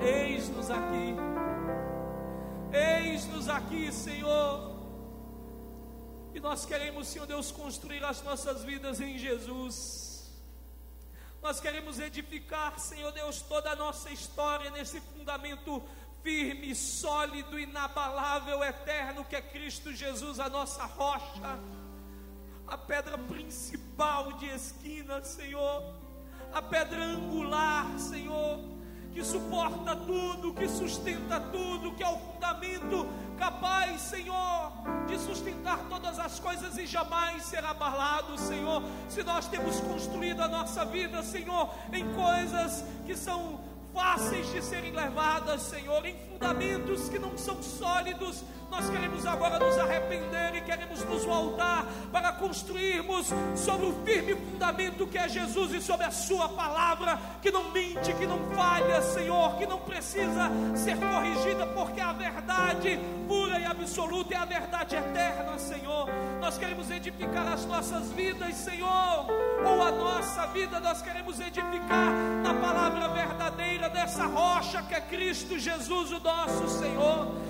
Eis-nos aqui, eis-nos aqui, Senhor. E nós queremos, Senhor Deus, construir as nossas vidas em Jesus. Nós queremos edificar, Senhor Deus, toda a nossa história nesse fundamento firme, sólido, inabalável, eterno, que é Cristo Jesus, a nossa rocha, a pedra principal de esquina, Senhor, a pedra angular, Senhor que suporta tudo, que sustenta tudo, que é o fundamento capaz, Senhor, de sustentar todas as coisas e jamais ser abalado, Senhor. Se nós temos construído a nossa vida, Senhor, em coisas que são fáceis de serem levadas, Senhor, em fundamentos que não são sólidos, nós queremos agora nos arrepender e queremos nos voltar para construirmos sobre o firme fundamento que é Jesus e sobre a Sua palavra, que não mente, que não falha, Senhor, que não precisa ser corrigida, porque a verdade pura e absoluta é a verdade eterna, Senhor. Nós queremos edificar as nossas vidas, Senhor, ou a nossa vida, nós queremos edificar na palavra verdadeira dessa rocha que é Cristo Jesus, o nosso Senhor.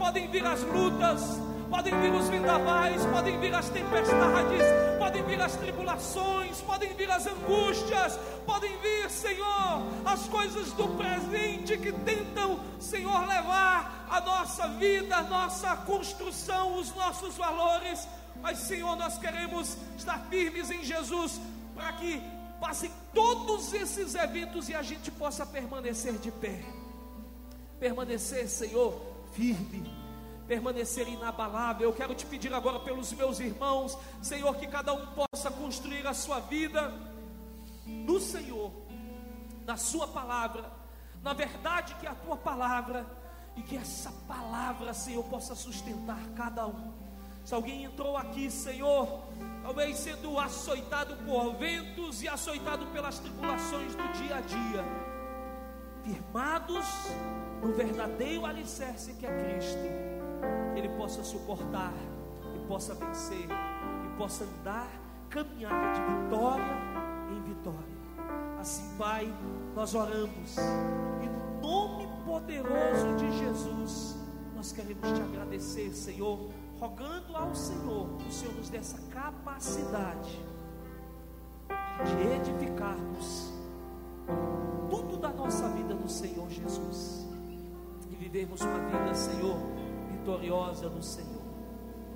Podem vir as lutas, podem vir os vendavais, podem vir as tempestades, podem vir as tribulações, podem vir as angústias, podem vir, Senhor, as coisas do presente que tentam, Senhor, levar a nossa vida, a nossa construção, os nossos valores. Mas, Senhor, nós queremos estar firmes em Jesus para que passem todos esses eventos e a gente possa permanecer de pé. Permanecer, Senhor, firme, permanecer inabalável. Eu quero te pedir agora pelos meus irmãos, Senhor, que cada um possa construir a sua vida no Senhor, na Sua palavra, na verdade que é a tua palavra, e que essa palavra, Senhor, possa sustentar cada um. Se alguém entrou aqui, Senhor, talvez sendo açoitado por ventos e açoitado pelas tribulações do dia a dia, firmados no verdadeiro alicerce que é Cristo, que Ele possa suportar e possa vencer e possa andar, caminhar de vitória em vitória. Assim, Pai, nós oramos e no nome poderoso de Jesus, nós queremos te agradecer, Senhor, rogando ao Senhor, que o Senhor nos dê essa capacidade de edificarmos tudo da nossa vida no Senhor Jesus vivermos uma vida, Senhor, vitoriosa no Senhor.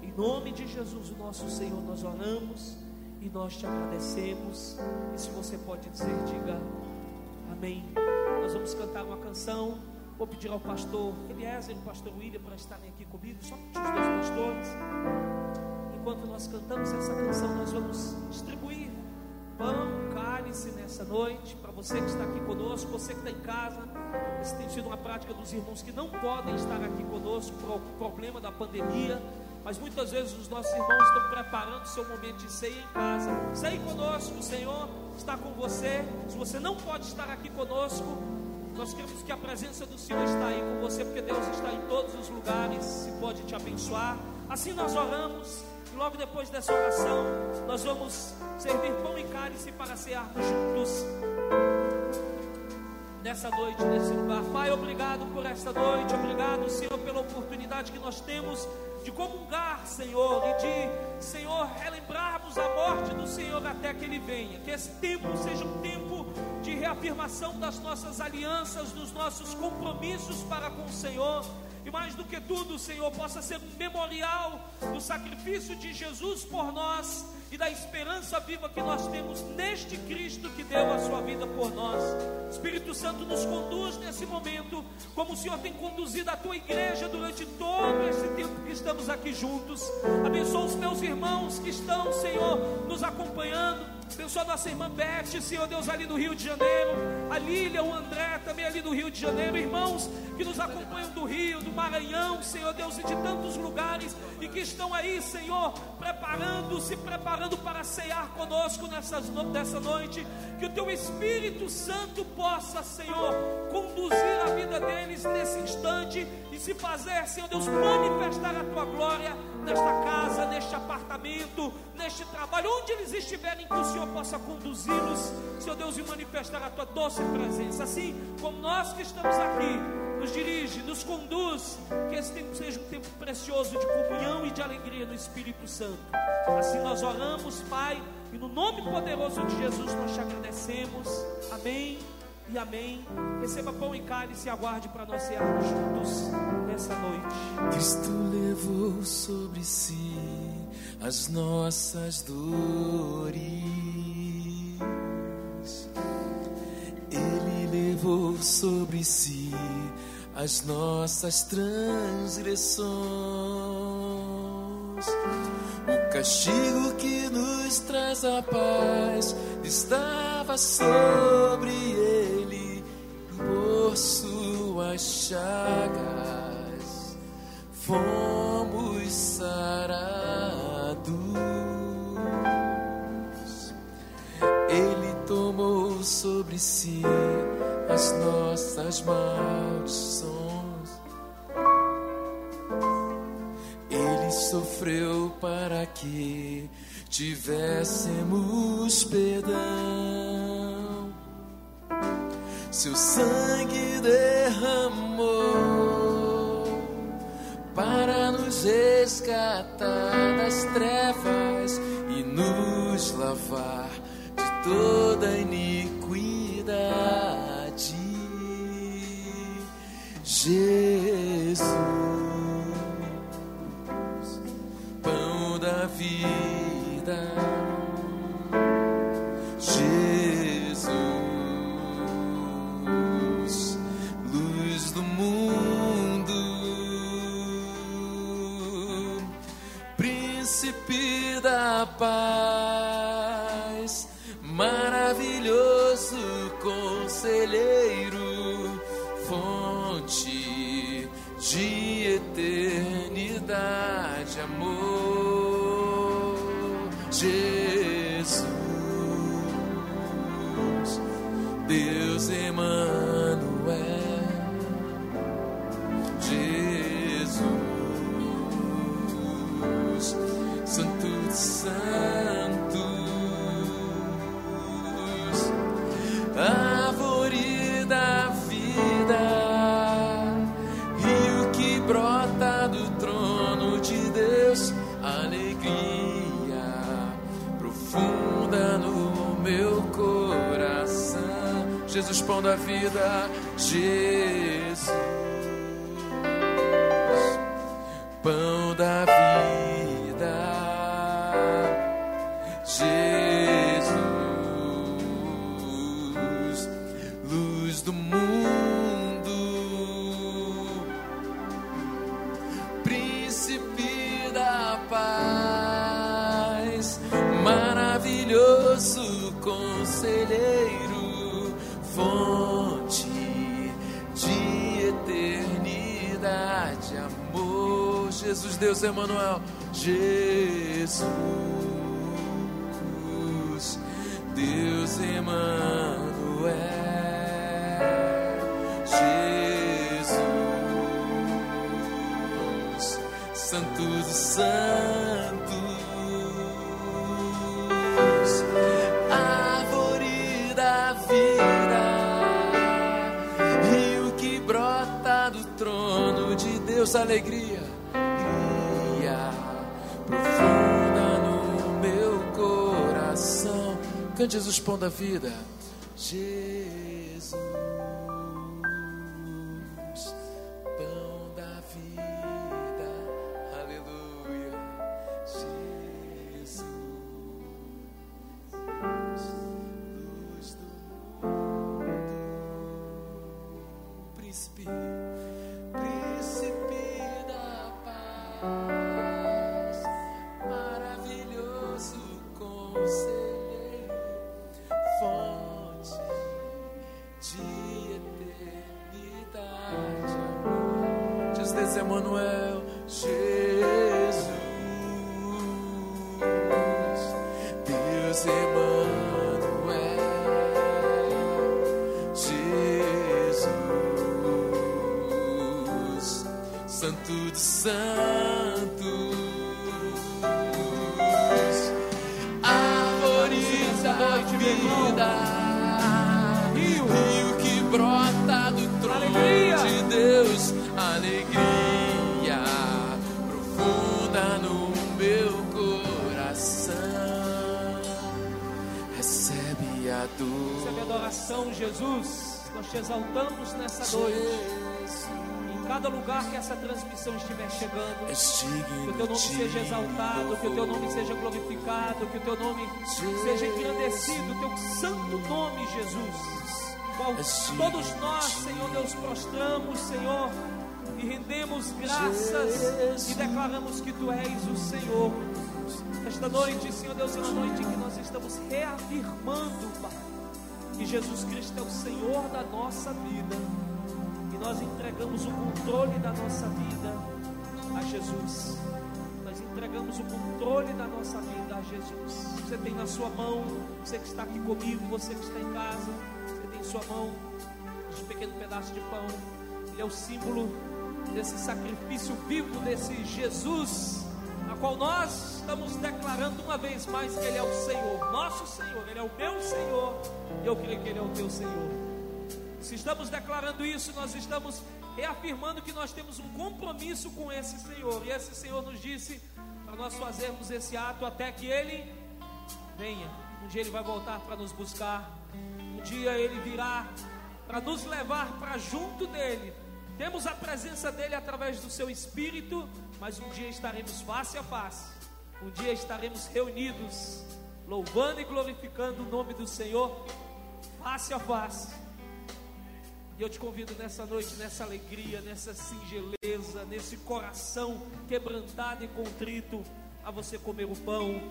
Em nome de Jesus, o nosso Senhor, nós oramos e nós te agradecemos. E se você pode dizer, diga amém. Nós vamos cantar uma canção. Vou pedir ao pastor Eliezer e ao pastor William para estarem aqui comigo, só os dois pastores. Enquanto nós cantamos essa canção, nós vamos distribuir pão, cálice nessa noite, você que está aqui conosco, você que está em casa. Essa tem sido uma prática dos irmãos que não podem estar aqui conosco por algum problema da pandemia. Mas muitas vezes os nossos irmãos estão preparando seu momento de ceia em casa. Ceia conosco, o Senhor está com você. Se você não pode estar aqui conosco, nós queremos que a presença do Senhor está aí com você, porque Deus está em todos os lugares e pode te abençoar. Assim nós oramos. E logo depois dessa oração, nós vamos servir pão e cálice para cearmos juntos nessa noite, nesse lugar. Pai, obrigado por esta noite, obrigado, Senhor, pela oportunidade que nós temos de comungar, Senhor, e de, Senhor, relembrarmos a morte do Senhor até que Ele venha. Que esse tempo seja um tempo de reafirmação das nossas alianças, dos nossos compromissos para com o Senhor. E mais do que tudo, Senhor, possa ser um memorial do sacrifício de Jesus por nós e da esperança viva que nós temos neste Cristo que deu a sua vida por nós. Espírito Santo nos conduz nesse momento, como o Senhor tem conduzido a tua igreja durante todo esse tempo que estamos aqui juntos. Abençoa os meus irmãos que estão, Senhor, nos acompanhando. Abençoa nossa irmã Beth, Senhor Deus, ali do Rio de Janeiro. A Lília, o André, também ali do Rio de Janeiro. Irmãos que nos acompanham do Rio, do Maranhão, Senhor Deus, e de tantos lugares. E que estão aí, Senhor, preparando, se preparando para ceiar conosco nessas, nessa noite. Que o Teu Espírito Santo possa, Senhor, conduzir a vida deles nesse instante. E se fazer, Senhor Deus, manifestar a Tua glória nesta casa, neste apartamento, neste trabalho, onde eles estiverem, que o Senhor possa conduzi-los, Senhor Deus, e manifestar a tua doce presença. Assim como nós que estamos aqui, nos dirige, nos conduz, que esse tempo seja um tempo precioso de comunhão e de alegria no Espírito Santo. Assim nós oramos, Pai, e no nome poderoso de Jesus nós te agradecemos. Amém e amém. Receba pão e cálice e aguarde para nós cearmos juntos nessa noite. Cristo levou sobre si as nossas dores. Ele levou sobre si as nossas transgressões. Castigo que nos traz a paz estava sobre ele por suas chagas. Fomos sarados. Ele tomou sobre si as nossas maldições. Sofreu para que tivéssemos perdão. Seu sangue derramou para nos resgatar das trevas e nos lavar de toda iniquidade. Jesus, vida. Jesus, luz do mundo, príncipe da paz, maravilhoso conselheiro, fonte de eternidade, amor, Jesus, Deus Emmanuel, Jesus, Santo dos pão da vida, Jesus, pão da vida. Deus Emmanuel, Jesus. Deus Emmanuel, Jesus, Santo dos Santos, árvore da vida, rio que brota do trono de Deus, alegria Cante Jesus, pão da vida. Jesus, seja exaltado, que o teu nome seja glorificado, que o teu nome seja engrandecido, o teu santo nome, Jesus. Qual todos nós, Senhor Deus, prostramos, Senhor, e rendemos graças e declaramos que tu és o Senhor. Esta noite, Senhor Deus, é uma noite em que nós estamos reafirmando, Pai, que Jesus Cristo é o Senhor da nossa vida. E nós entregamos o controle da nossa vida a Jesus. Entregamos o controle da nossa vida a Jesus. Você tem na sua mão, você que está aqui comigo, você que está em casa, você tem em sua mão este pequeno pedaço de pão. Ele é o símbolo desse sacrifício vivo desse Jesus, a qual nós estamos declarando uma vez mais que Ele é o Senhor, nosso Senhor, Ele é o meu Senhor, e eu creio que Ele é o teu Senhor. Se estamos declarando isso, nós estamos reafirmando que nós temos um compromisso com esse Senhor. E esse Senhor nos disse para nós fazermos esse ato até que Ele venha. Um dia Ele vai voltar para nos buscar. Um dia Ele virá para nos levar para junto dele. Temos a presença dele através do seu Espírito, mas um dia estaremos face a face. Um dia estaremos reunidos, louvando e glorificando o nome do Senhor, face a face. E eu te convido nessa noite, nessa alegria, nessa singeleza, nesse coração quebrantado e contrito, a você comer o pão,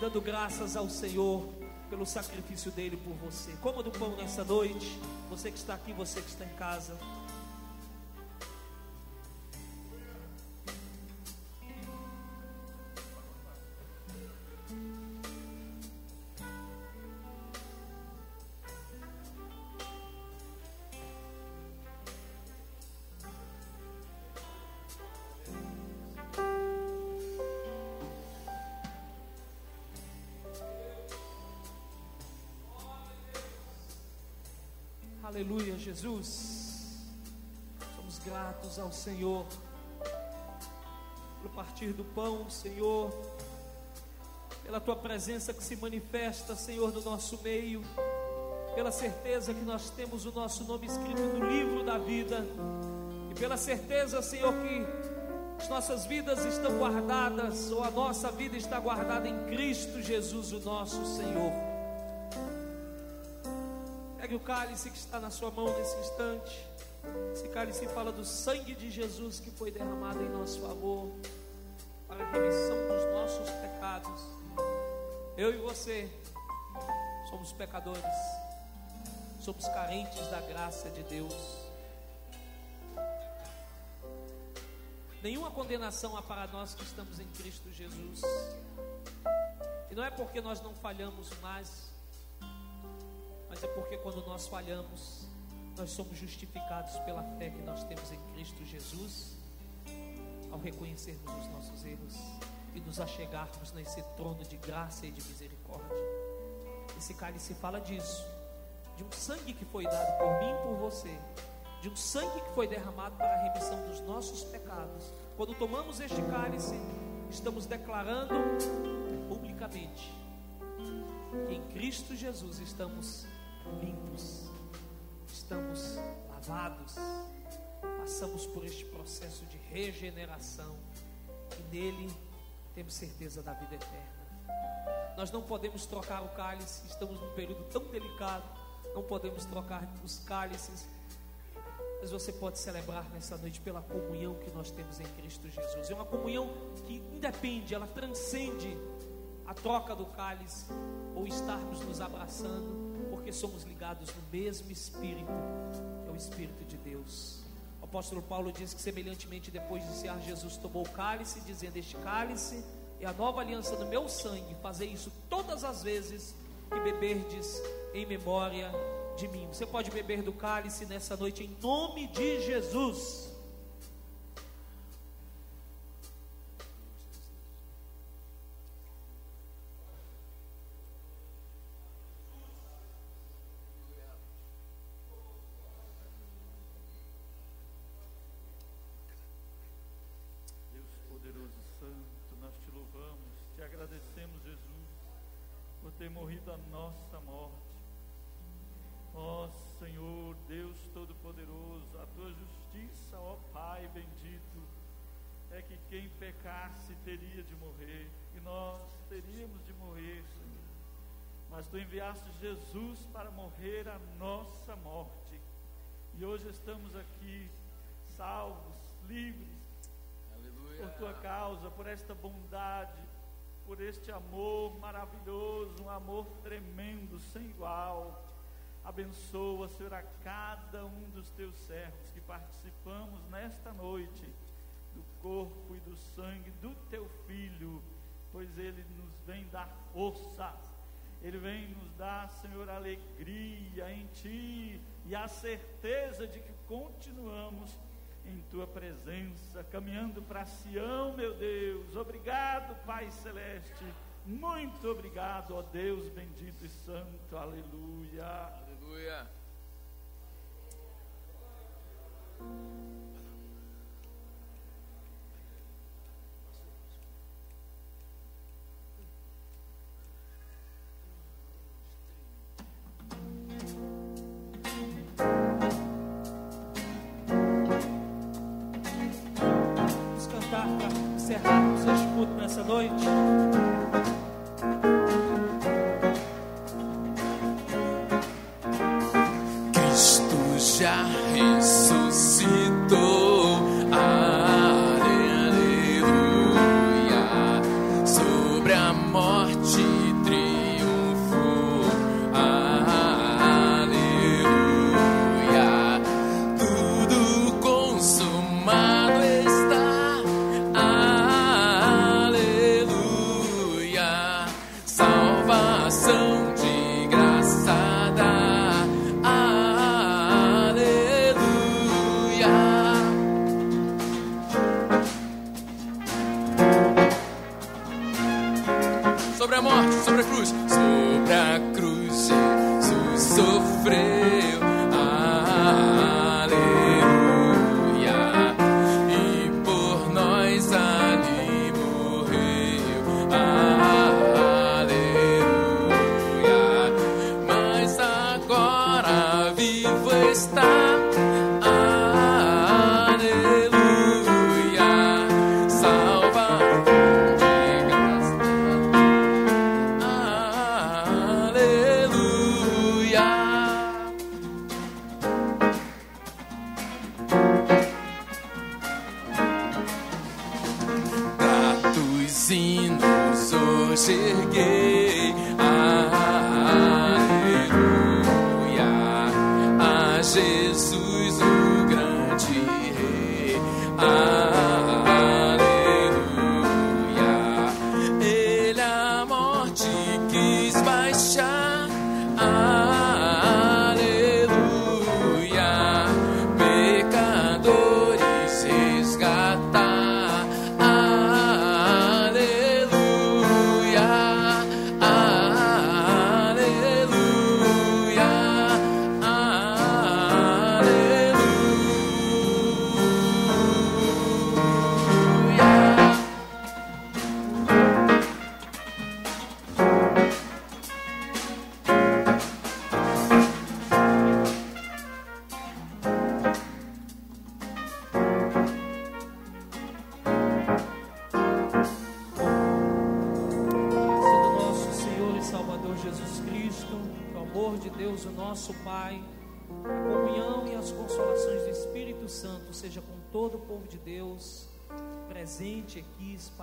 dando graças ao Senhor pelo sacrifício dele por você. Coma do pão nessa noite, você que está aqui, você que está em casa. Aleluia, Jesus. Somos gratos ao Senhor pelo partir do pão, Senhor, pela tua presença que se manifesta, Senhor, no nosso meio, pela certeza que nós temos o nosso nome escrito no livro da vida, e pela certeza, Senhor, que as nossas vidas estão guardadas, ou a nossa vida está guardada em Cristo Jesus, o nosso Senhor. O cálice que está na sua mão nesse instante. Esse cálice fala do sangue de Jesus que foi derramado em nosso favor, para a remissão dos nossos pecados. Eu e você somos pecadores, somos carentes da graça de Deus. Nenhuma condenação há para nós que estamos em Cristo Jesus. E não é porque nós não falhamos mais, mas é porque quando nós falhamos, nós somos justificados pela fé que nós temos em Cristo Jesus, ao reconhecermos os nossos erros e nos achegarmos nesse trono de graça e de misericórdia. Esse cálice fala disso, de um sangue que foi dado por mim e por você, de um sangue que foi derramado para a remissão dos nossos pecados. Quando tomamos este cálice, estamos declarando publicamente que em Cristo Jesus estamos limpos, estamos lavados, passamos por este processo de regeneração e nele temos certeza da vida eterna. Nós não podemos trocar o cálice, estamos num período tão delicado, não podemos trocar os cálices, mas você pode celebrar nessa noite pela comunhão que nós temos em Cristo Jesus. É uma comunhão que independe, ela transcende a troca do cálice ou estarmos nos abraçando somos ligados no mesmo Espírito, é o Espírito de Deus. O apóstolo Paulo diz que, semelhantemente, depois de encerrar, Jesus tomou o cálice, dizendo: Este cálice é a nova aliança do meu sangue. Fazer isso todas as vezes que beberdes em memória de mim. Você pode beber do cálice nessa noite em nome de Jesus. Enviaste Jesus para morrer a nossa morte, e hoje estamos aqui, salvos, livres, Aleluia. por tua causa, por esta bondade, por este amor maravilhoso, um amor tremendo, sem igual. Abençoa, Senhor, a cada um dos teus servos que participamos nesta noite do corpo e do sangue do teu filho, pois ele nos vem dar força, ele vem nos dar, Senhor, alegria em ti e a certeza de que continuamos em tua presença, caminhando para Sião, meu Deus. Obrigado, Pai Celeste. Muito obrigado, ó Deus bendito e santo. Aleluia. Aleluia.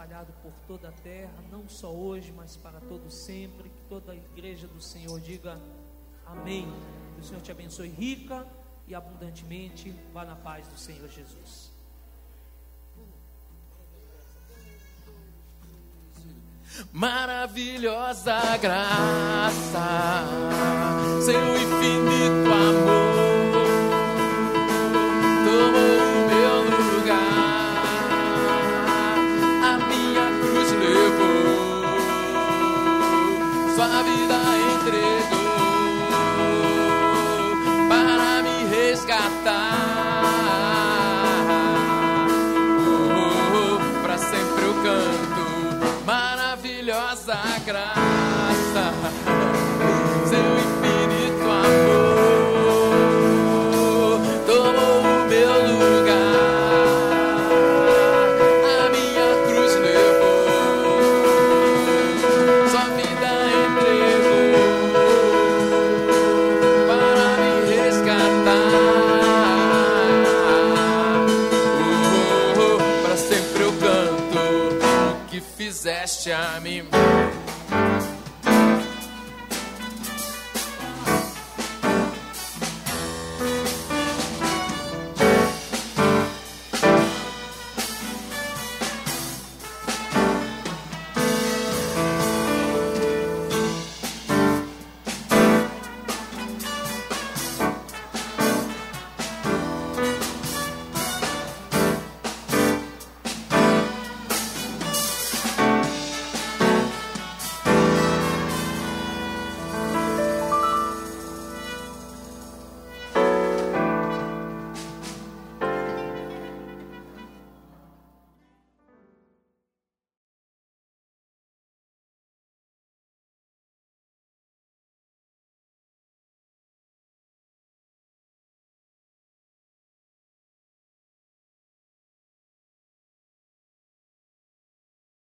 espalhado por toda a terra, não só hoje, mas para todo sempre. Que toda a igreja do Senhor diga amém. Que o Senhor te abençoe rica e abundantemente. Vá na paz do Senhor Jesus. Maravilhosa graça, seu infinito amor.